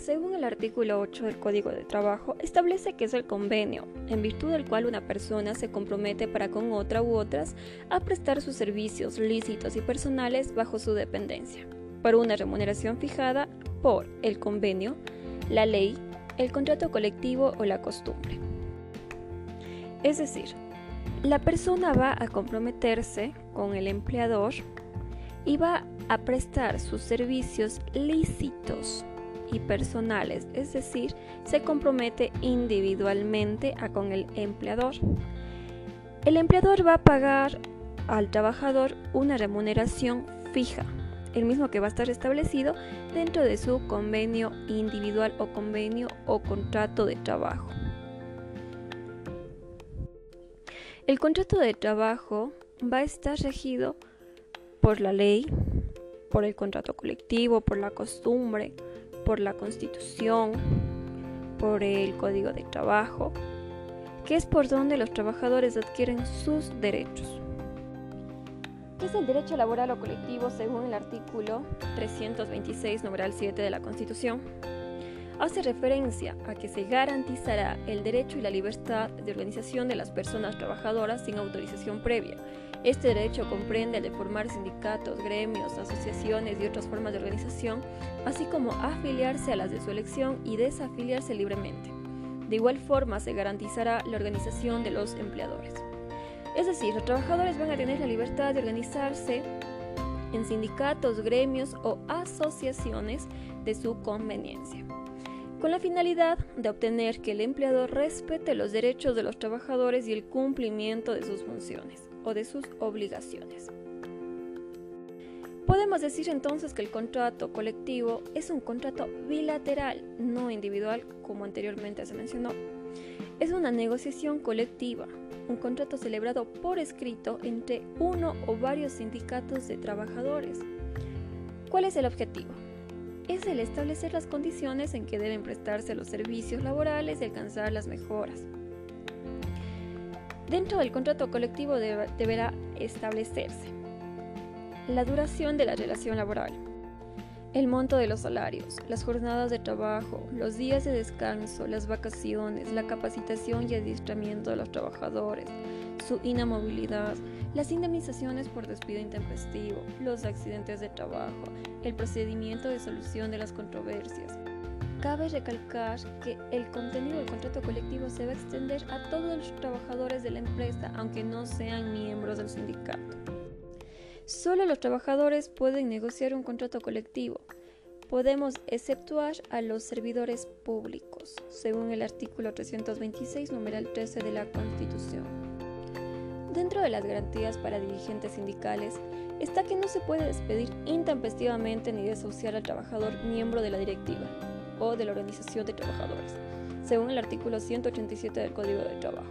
Según el artículo 8 del Código de Trabajo, establece que es el convenio, en virtud del cual una persona se compromete para con otra u otras a prestar sus servicios lícitos y personales bajo su dependencia, por una remuneración fijada por el convenio, la ley, el contrato colectivo o la costumbre. Es decir, la persona va a comprometerse con el empleador y va a prestar sus servicios lícitos y personales, es decir, se compromete individualmente a con el empleador. El empleador va a pagar al trabajador una remuneración fija, el mismo que va a estar establecido dentro de su convenio individual o convenio o contrato de trabajo. El contrato de trabajo va a estar regido por la ley, por el contrato colectivo, por la costumbre, por la constitución, por el código de trabajo, que es por donde los trabajadores adquieren sus derechos. ¿Qué es el derecho laboral o colectivo según el artículo 326, numeral 7 de la Constitución? hace referencia a que se garantizará el derecho y la libertad de organización de las personas trabajadoras sin autorización previa. Este derecho comprende el de formar sindicatos, gremios, asociaciones y otras formas de organización, así como afiliarse a las de su elección y desafiliarse libremente. De igual forma, se garantizará la organización de los empleadores. Es decir, los trabajadores van a tener la libertad de organizarse en sindicatos, gremios o asociaciones de su conveniencia con la finalidad de obtener que el empleador respete los derechos de los trabajadores y el cumplimiento de sus funciones o de sus obligaciones. Podemos decir entonces que el contrato colectivo es un contrato bilateral, no individual como anteriormente se mencionó. Es una negociación colectiva, un contrato celebrado por escrito entre uno o varios sindicatos de trabajadores. ¿Cuál es el objetivo? es el establecer las condiciones en que deben prestarse los servicios laborales y alcanzar las mejoras. Dentro del contrato colectivo deberá establecerse la duración de la relación laboral, el monto de los salarios, las jornadas de trabajo, los días de descanso, las vacaciones, la capacitación y adiestramiento de los trabajadores, su inamovilidad, las indemnizaciones por despido intempestivo, los accidentes de trabajo, el procedimiento de solución de las controversias. Cabe recalcar que el contenido del contrato colectivo se va a extender a todos los trabajadores de la empresa, aunque no sean miembros del sindicato. Solo los trabajadores pueden negociar un contrato colectivo. Podemos exceptuar a los servidores públicos, según el artículo 326, numeral 13 de la Constitución. Dentro de las garantías para dirigentes sindicales está que no se puede despedir intempestivamente ni desahuciar al trabajador miembro de la directiva o de la organización de trabajadores, según el artículo 187 del Código de Trabajo.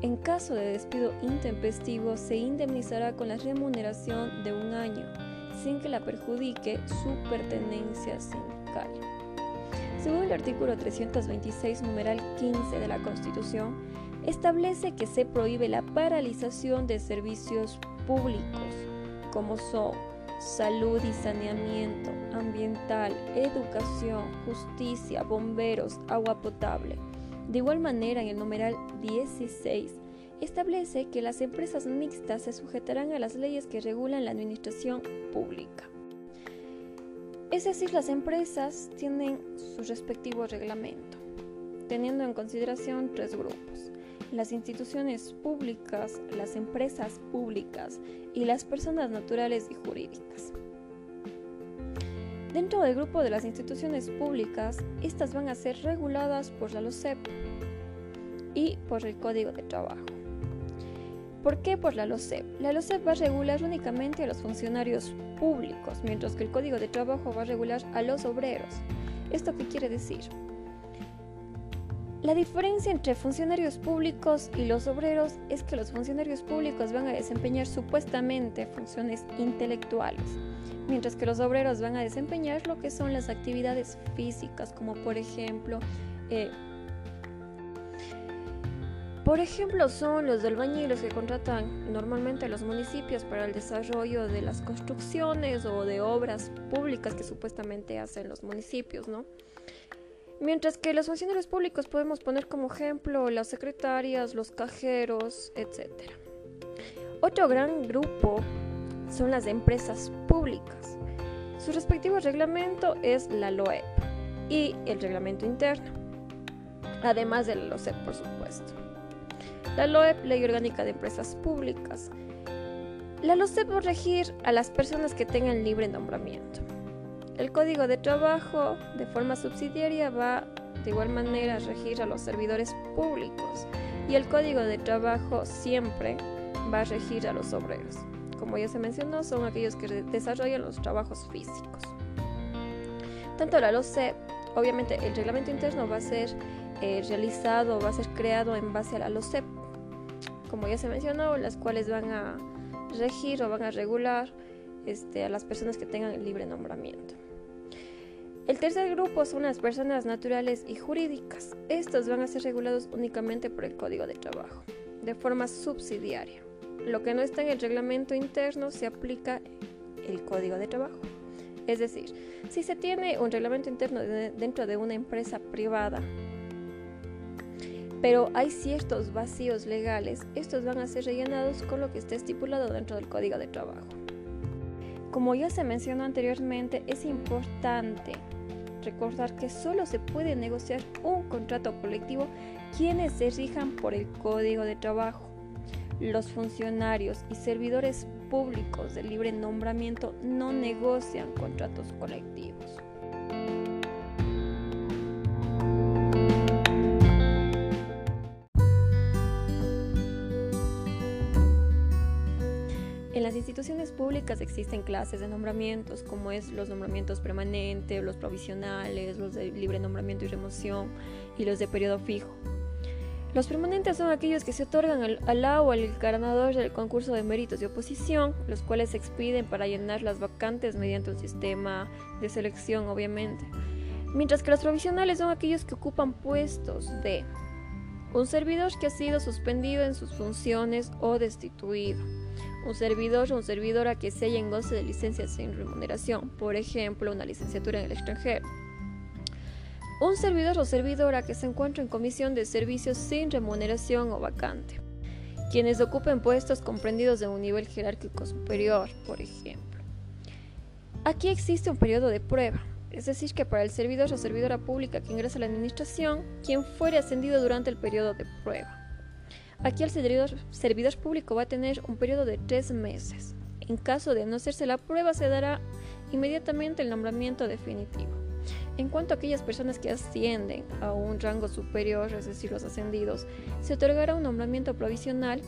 En caso de despido intempestivo, se indemnizará con la remuneración de un año, sin que la perjudique su pertenencia sindical. Según el artículo 326, numeral 15 de la Constitución, establece que se prohíbe la paralización de servicios públicos, como son salud y saneamiento, ambiental, educación, justicia, bomberos, agua potable. De igual manera, en el numeral 16, establece que las empresas mixtas se sujetarán a las leyes que regulan la administración pública. Es decir, las empresas tienen su respectivo reglamento, teniendo en consideración tres grupos las instituciones públicas, las empresas públicas y las personas naturales y jurídicas. Dentro del grupo de las instituciones públicas, estas van a ser reguladas por la LOCEP y por el Código de Trabajo. ¿Por qué por la LOCEP? La LOCEP va a regular únicamente a los funcionarios públicos, mientras que el Código de Trabajo va a regular a los obreros. ¿Esto qué quiere decir? La diferencia entre funcionarios públicos y los obreros es que los funcionarios públicos van a desempeñar supuestamente funciones intelectuales, mientras que los obreros van a desempeñar lo que son las actividades físicas, como por ejemplo eh, Por ejemplo, son los albañiles que contratan normalmente a los municipios para el desarrollo de las construcciones o de obras públicas que supuestamente hacen los municipios, ¿no? Mientras que los funcionarios públicos podemos poner como ejemplo las secretarias, los cajeros, etc. Otro gran grupo son las empresas públicas. Su respectivo reglamento es la LOEP y el reglamento interno, además de la LOCEP, por supuesto. La LOEP, Ley Orgánica de Empresas Públicas. La LOCEP va a regir a las personas que tengan libre nombramiento. El Código de Trabajo, de forma subsidiaria, va de igual manera a regir a los servidores públicos y el Código de Trabajo siempre va a regir a los obreros. Como ya se mencionó, son aquellos que desarrollan los trabajos físicos. Tanto la LOCEP, obviamente el reglamento interno va a ser eh, realizado, va a ser creado en base a la LOCEP, como ya se mencionó, las cuales van a regir o van a regular este, a las personas que tengan el libre nombramiento. El tercer grupo son las personas naturales y jurídicas. Estos van a ser regulados únicamente por el Código de Trabajo, de forma subsidiaria. Lo que no está en el reglamento interno se aplica el Código de Trabajo. Es decir, si se tiene un reglamento interno dentro de una empresa privada pero hay ciertos vacíos legales, estos van a ser rellenados con lo que esté estipulado dentro del Código de Trabajo. Como ya se mencionó anteriormente, es importante recordar que solo se puede negociar un contrato colectivo quienes se rijan por el Código de Trabajo. Los funcionarios y servidores públicos de libre nombramiento no negocian contratos colectivos. Instituciones públicas existen clases de nombramientos, como es los nombramientos permanentes, los provisionales, los de libre nombramiento y remoción y los de periodo fijo. Los permanentes son aquellos que se otorgan al, al o al ganador del concurso de méritos de oposición, los cuales se expiden para llenar las vacantes mediante un sistema de selección, obviamente. Mientras que los provisionales son aquellos que ocupan puestos de un servidor que ha sido suspendido en sus funciones o destituido un servidor o un servidora que se en goce de licencia sin remuneración, por ejemplo, una licenciatura en el extranjero. Un servidor o servidora que se encuentra en comisión de servicios sin remuneración o vacante. Quienes ocupen puestos comprendidos de un nivel jerárquico superior, por ejemplo. Aquí existe un periodo de prueba, es decir, que para el servidor o servidora pública que ingresa a la administración, quien fuere ascendido durante el periodo de prueba. Aquí el servidor, servidor público va a tener un periodo de tres meses. En caso de no hacerse la prueba, se dará inmediatamente el nombramiento definitivo. En cuanto a aquellas personas que ascienden a un rango superior, es decir, los ascendidos, se otorgará un nombramiento provisional.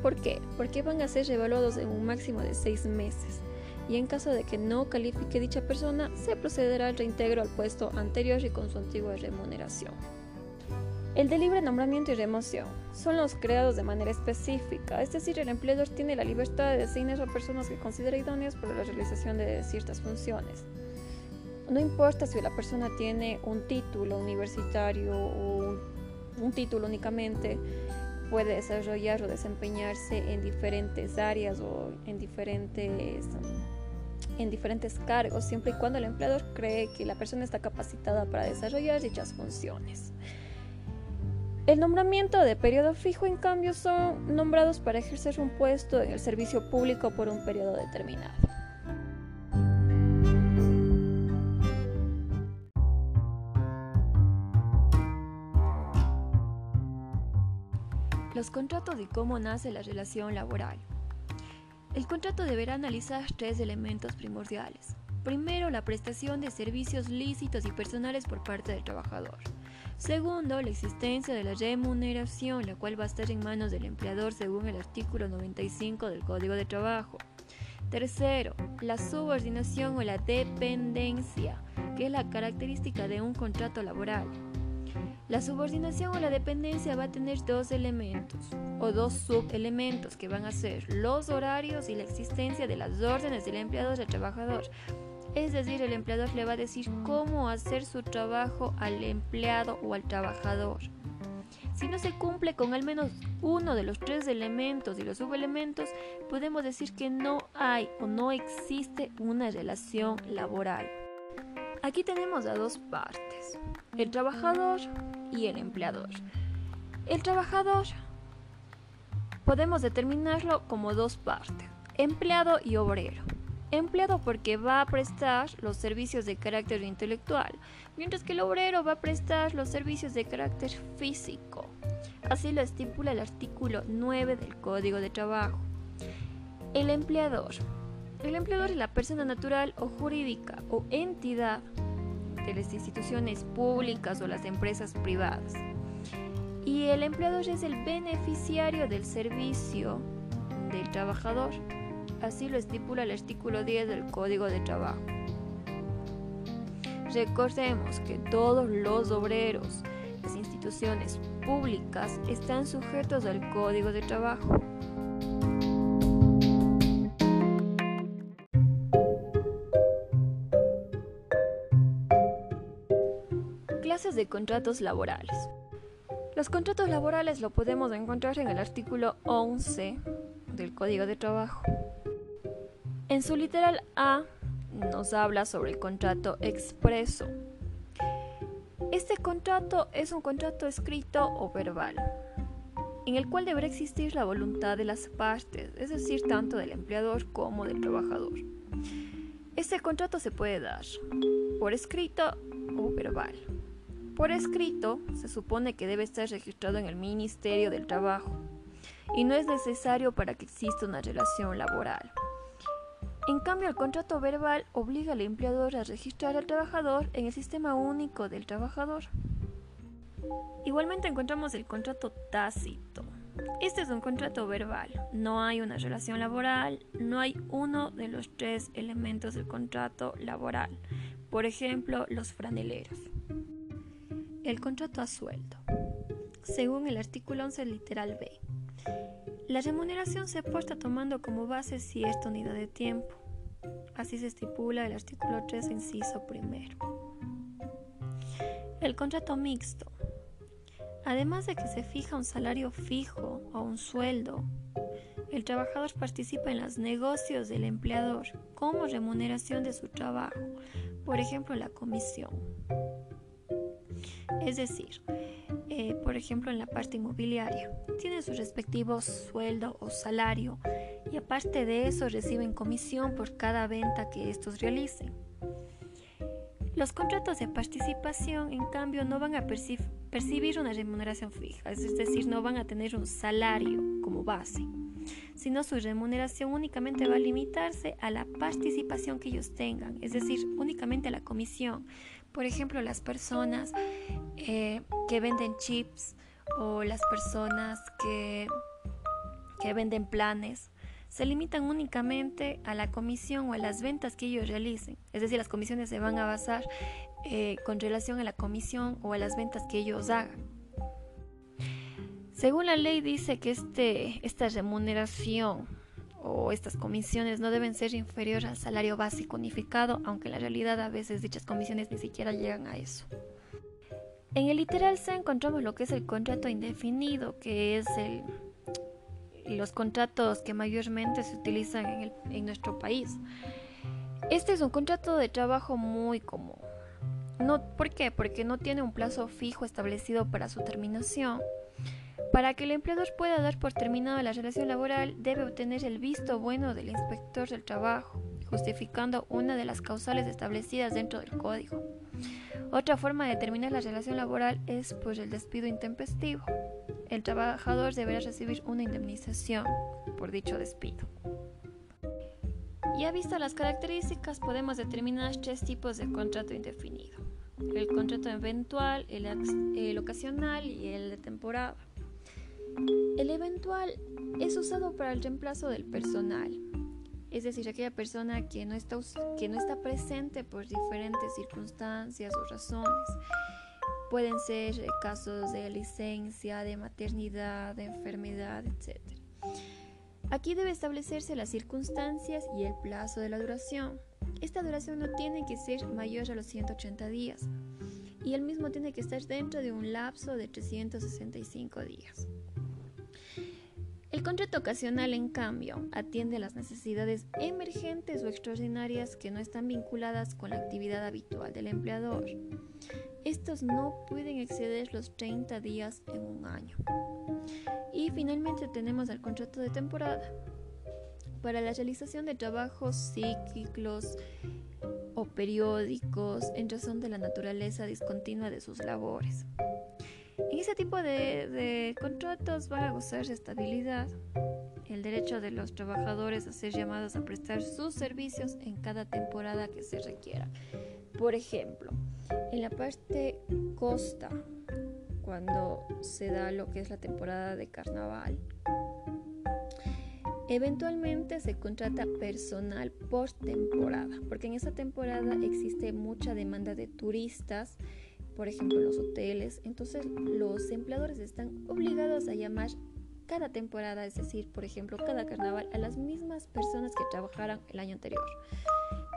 ¿Por qué? Porque van a ser evaluados en un máximo de seis meses. Y en caso de que no califique dicha persona, se procederá al reintegro al puesto anterior y con su antigua remuneración. El de libre nombramiento y remoción son los creados de manera específica, es decir, el empleador tiene la libertad de designar a personas que considera idóneas para la realización de ciertas funciones. No importa si la persona tiene un título universitario o un título únicamente, puede desarrollar o desempeñarse en diferentes áreas o en diferentes, en diferentes cargos, siempre y cuando el empleador cree que la persona está capacitada para desarrollar dichas funciones. El nombramiento de periodo fijo, en cambio, son nombrados para ejercer un puesto en el servicio público por un periodo determinado. Los contratos y cómo nace la relación laboral. El contrato deberá analizar tres elementos primordiales. Primero, la prestación de servicios lícitos y personales por parte del trabajador. Segundo, la existencia de la remuneración, la cual va a estar en manos del empleador según el artículo 95 del Código de Trabajo. Tercero, la subordinación o la dependencia, que es la característica de un contrato laboral. La subordinación o la dependencia va a tener dos elementos o dos subelementos que van a ser los horarios y la existencia de las órdenes del empleador al trabajador. Es decir, el empleador le va a decir cómo hacer su trabajo al empleado o al trabajador. Si no se cumple con al menos uno de los tres elementos y los subelementos, podemos decir que no hay o no existe una relación laboral. Aquí tenemos a dos partes, el trabajador y el empleador. El trabajador podemos determinarlo como dos partes, empleado y obrero. Empleado porque va a prestar los servicios de carácter intelectual, mientras que el obrero va a prestar los servicios de carácter físico. Así lo estipula el artículo 9 del Código de Trabajo. El empleador. El empleador es la persona natural o jurídica o entidad de las instituciones públicas o las empresas privadas. Y el empleador es el beneficiario del servicio del trabajador. Así lo estipula el artículo 10 del Código de Trabajo. Recordemos que todos los obreros, las instituciones públicas están sujetos al Código de Trabajo. Clases de contratos laborales. Los contratos laborales lo podemos encontrar en el artículo 11 del Código de Trabajo. En su literal A nos habla sobre el contrato expreso. Este contrato es un contrato escrito o verbal, en el cual deberá existir la voluntad de las partes, es decir, tanto del empleador como del trabajador. Este contrato se puede dar por escrito o verbal. Por escrito, se supone que debe estar registrado en el Ministerio del Trabajo y no es necesario para que exista una relación laboral. En cambio, el contrato verbal obliga al empleador a registrar al trabajador en el sistema único del trabajador. Igualmente encontramos el contrato tácito. Este es un contrato verbal. No hay una relación laboral, no hay uno de los tres elementos del contrato laboral. Por ejemplo, los franeleros. El contrato a sueldo. Según el artículo 11 literal B, la remuneración se apuesta tomando como base cierta unidad de tiempo. Así se estipula el artículo 3, inciso primero. El contrato mixto. Además de que se fija un salario fijo o un sueldo, el trabajador participa en los negocios del empleador como remuneración de su trabajo, por ejemplo la comisión. Es decir, por ejemplo en la parte inmobiliaria. Tienen su respectivo sueldo o salario y aparte de eso reciben comisión por cada venta que estos realicen. Los contratos de participación, en cambio, no van a percibir una remuneración fija, es decir, no van a tener un salario como base, sino su remuneración únicamente va a limitarse a la participación que ellos tengan, es decir, únicamente a la comisión. Por ejemplo, las personas eh, que venden chips o las personas que, que venden planes se limitan únicamente a la comisión o a las ventas que ellos realicen. Es decir, las comisiones se van a basar eh, con relación a la comisión o a las ventas que ellos hagan. Según la ley dice que este, esta remuneración o estas comisiones no deben ser inferiores al salario básico unificado, aunque en la realidad a veces dichas comisiones ni siquiera llegan a eso. En el literal C encontramos lo que es el contrato indefinido, que es los contratos que mayormente se utilizan en, en nuestro país. Este es un contrato de trabajo muy común. No, ¿Por qué? Porque no tiene un plazo fijo establecido para su terminación para que el empleador pueda dar por terminada la relación laboral, debe obtener el visto bueno del inspector del trabajo, justificando una de las causales establecidas dentro del código. Otra forma de terminar la relación laboral es por el despido intempestivo. El trabajador deberá recibir una indemnización por dicho despido. Ya visto las características, podemos determinar tres tipos de contrato indefinido. El contrato eventual, el ocasional y el de temporada. El eventual es usado para el reemplazo del personal, es decir, aquella persona que no está, que no está presente por diferentes circunstancias o razones. Pueden ser eh, casos de licencia, de maternidad, de enfermedad, etc. Aquí debe establecerse las circunstancias y el plazo de la duración. Esta duración no tiene que ser mayor a los 180 días y el mismo tiene que estar dentro de un lapso de 365 días. Contrato ocasional, en cambio, atiende las necesidades emergentes o extraordinarias que no están vinculadas con la actividad habitual del empleador. Estos no pueden exceder los 30 días en un año. Y finalmente tenemos el contrato de temporada. Para la realización de trabajos cíclicos o periódicos en razón de la naturaleza discontinua de sus labores. Ese tipo de, contratos van a gozar de estabilidad, el derecho de los trabajadores a ser llamados a prestar sus servicios en cada temporada que se requiera. Por ejemplo, en la parte costa, cuando se da lo que es la temporada de carnaval, Eventualmente se contrata personal por temporada, porque en esa temporada existe mucha demanda de turistas por ejemplo, los hoteles. Entonces, los empleadores están obligados a llamar cada temporada, es decir, por ejemplo, cada carnaval, a las mismas personas que trabajaran el año anterior.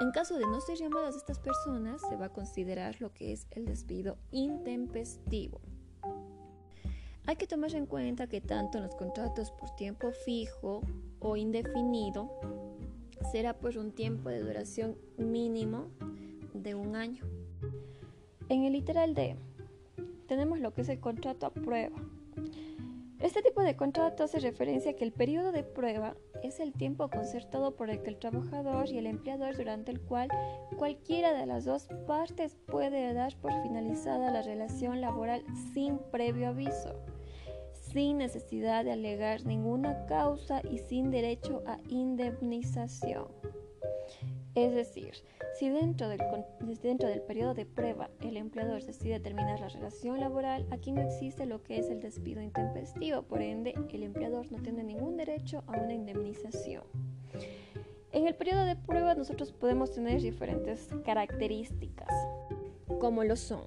En caso de no ser llamadas estas personas, se va a considerar lo que es el despido intempestivo. Hay que tomar en cuenta que tanto en los contratos por tiempo fijo o indefinido será por un tiempo de duración mínimo de un año. En el literal D tenemos lo que es el contrato a prueba. Este tipo de contrato hace referencia a que el periodo de prueba es el tiempo concertado por el que el trabajador y el empleador durante el cual cualquiera de las dos partes puede dar por finalizada la relación laboral sin previo aviso, sin necesidad de alegar ninguna causa y sin derecho a indemnización. Es decir, si dentro del, dentro del periodo de prueba el empleador decide terminar la relación laboral, aquí no existe lo que es el despido intempestivo, por ende el empleador no tiene ningún derecho a una indemnización. En el periodo de prueba nosotros podemos tener diferentes características, como lo son.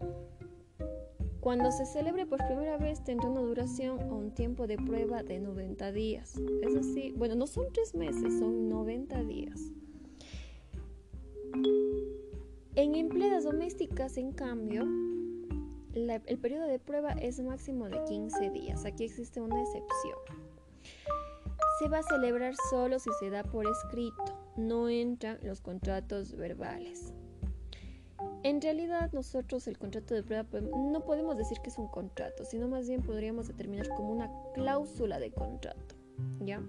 Cuando se celebre por primera vez tendrá una duración o un tiempo de prueba de 90 días. Es así, bueno, no son tres meses, son 90 días. En empleadas domésticas, en cambio, el periodo de prueba es máximo de 15 días. Aquí existe una excepción. Se va a celebrar solo si se da por escrito, no entran los contratos verbales. En realidad nosotros el contrato de prueba no podemos decir que es un contrato, sino más bien podríamos determinar como una cláusula de contrato. ¿Ya?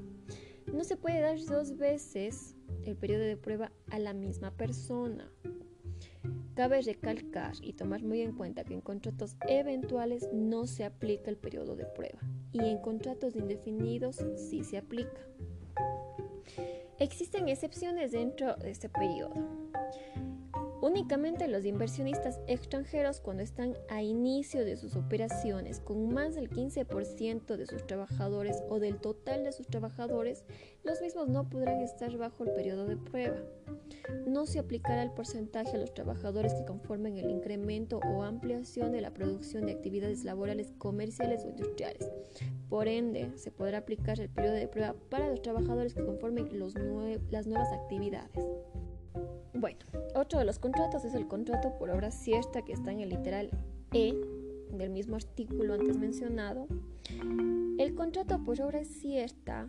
No se puede dar dos veces el periodo de prueba a la misma persona. Cabe recalcar y tomar muy en cuenta que en contratos eventuales no se aplica el periodo de prueba y en contratos indefinidos sí se aplica. Existen excepciones dentro de este periodo. Únicamente los inversionistas extranjeros cuando están a inicio de sus operaciones con más del 15% de sus trabajadores o del total de sus trabajadores, los mismos no podrán estar bajo el periodo de prueba. No se aplicará el porcentaje a los trabajadores que conformen el incremento o ampliación de la producción de actividades laborales comerciales o industriales. Por ende, se podrá aplicar el periodo de prueba para los trabajadores que conformen las nuevas actividades. Bueno, otro de los contratos es el contrato por obra cierta que está en el literal E del mismo artículo antes mencionado. El contrato por obra cierta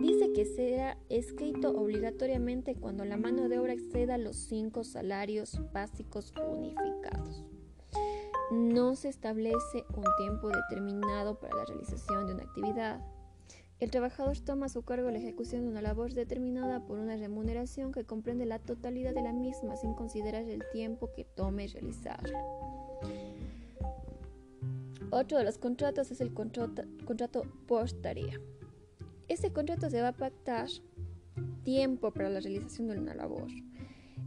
dice que será escrito obligatoriamente cuando la mano de obra exceda los cinco salarios básicos unificados. No se establece un tiempo determinado para la realización de una actividad el trabajador toma a su cargo la ejecución de una labor determinada por una remuneración que comprende la totalidad de la misma sin considerar el tiempo que tome realizarla. Otro de los contratos es el contrato, contrato postaría. Este contrato se va a pactar tiempo para la realización de una labor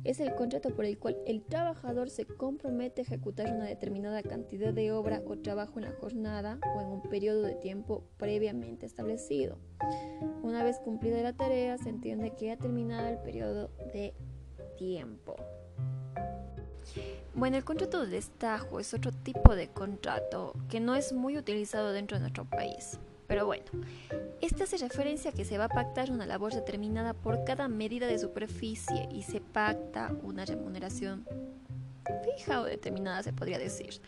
es el contrato por el cual el trabajador se compromete a ejecutar una determinada cantidad de obra o trabajo en la jornada o en un periodo de tiempo previamente establecido. Una vez cumplida la tarea, se entiende que ha terminado el periodo de tiempo. Bueno, el contrato de destajo es otro tipo de contrato que no es muy utilizado dentro de nuestro país. Pero bueno, este hace referencia a que se va a pactar una labor determinada por cada medida de superficie y se pacta una remuneración fija o determinada, se podría decir.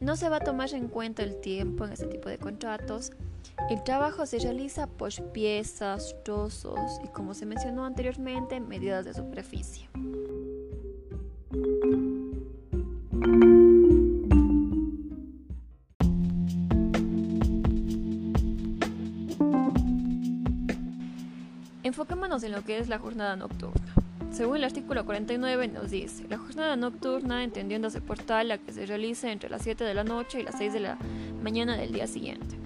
No se va a tomar en cuenta el tiempo en este tipo de contratos. El trabajo se realiza por piezas, trozos y, como se mencionó anteriormente, medidas de superficie. Enfoquémonos en lo que es la jornada nocturna. Según el artículo 49 nos dice, la jornada nocturna, entendiéndose por tal la que se realice entre las 7 de la noche y las 6 de la mañana del día siguiente,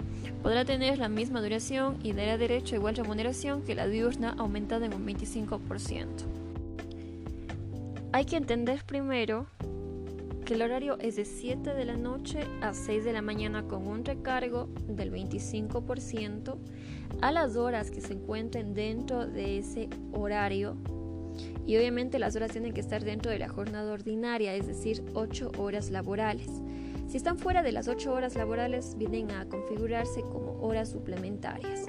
podrá tener la misma duración y dará derecho a igual remuneración que la diurna aumentada en un 25%. Hay que entender primero que el horario es de 7 de la noche a 6 de la mañana con un recargo del 25% a las horas que se encuentren dentro de ese horario y obviamente las horas tienen que estar dentro de la jornada ordinaria, es decir, 8 horas laborales. Si están fuera de las 8 horas laborales, vienen a configurarse como horas suplementarias.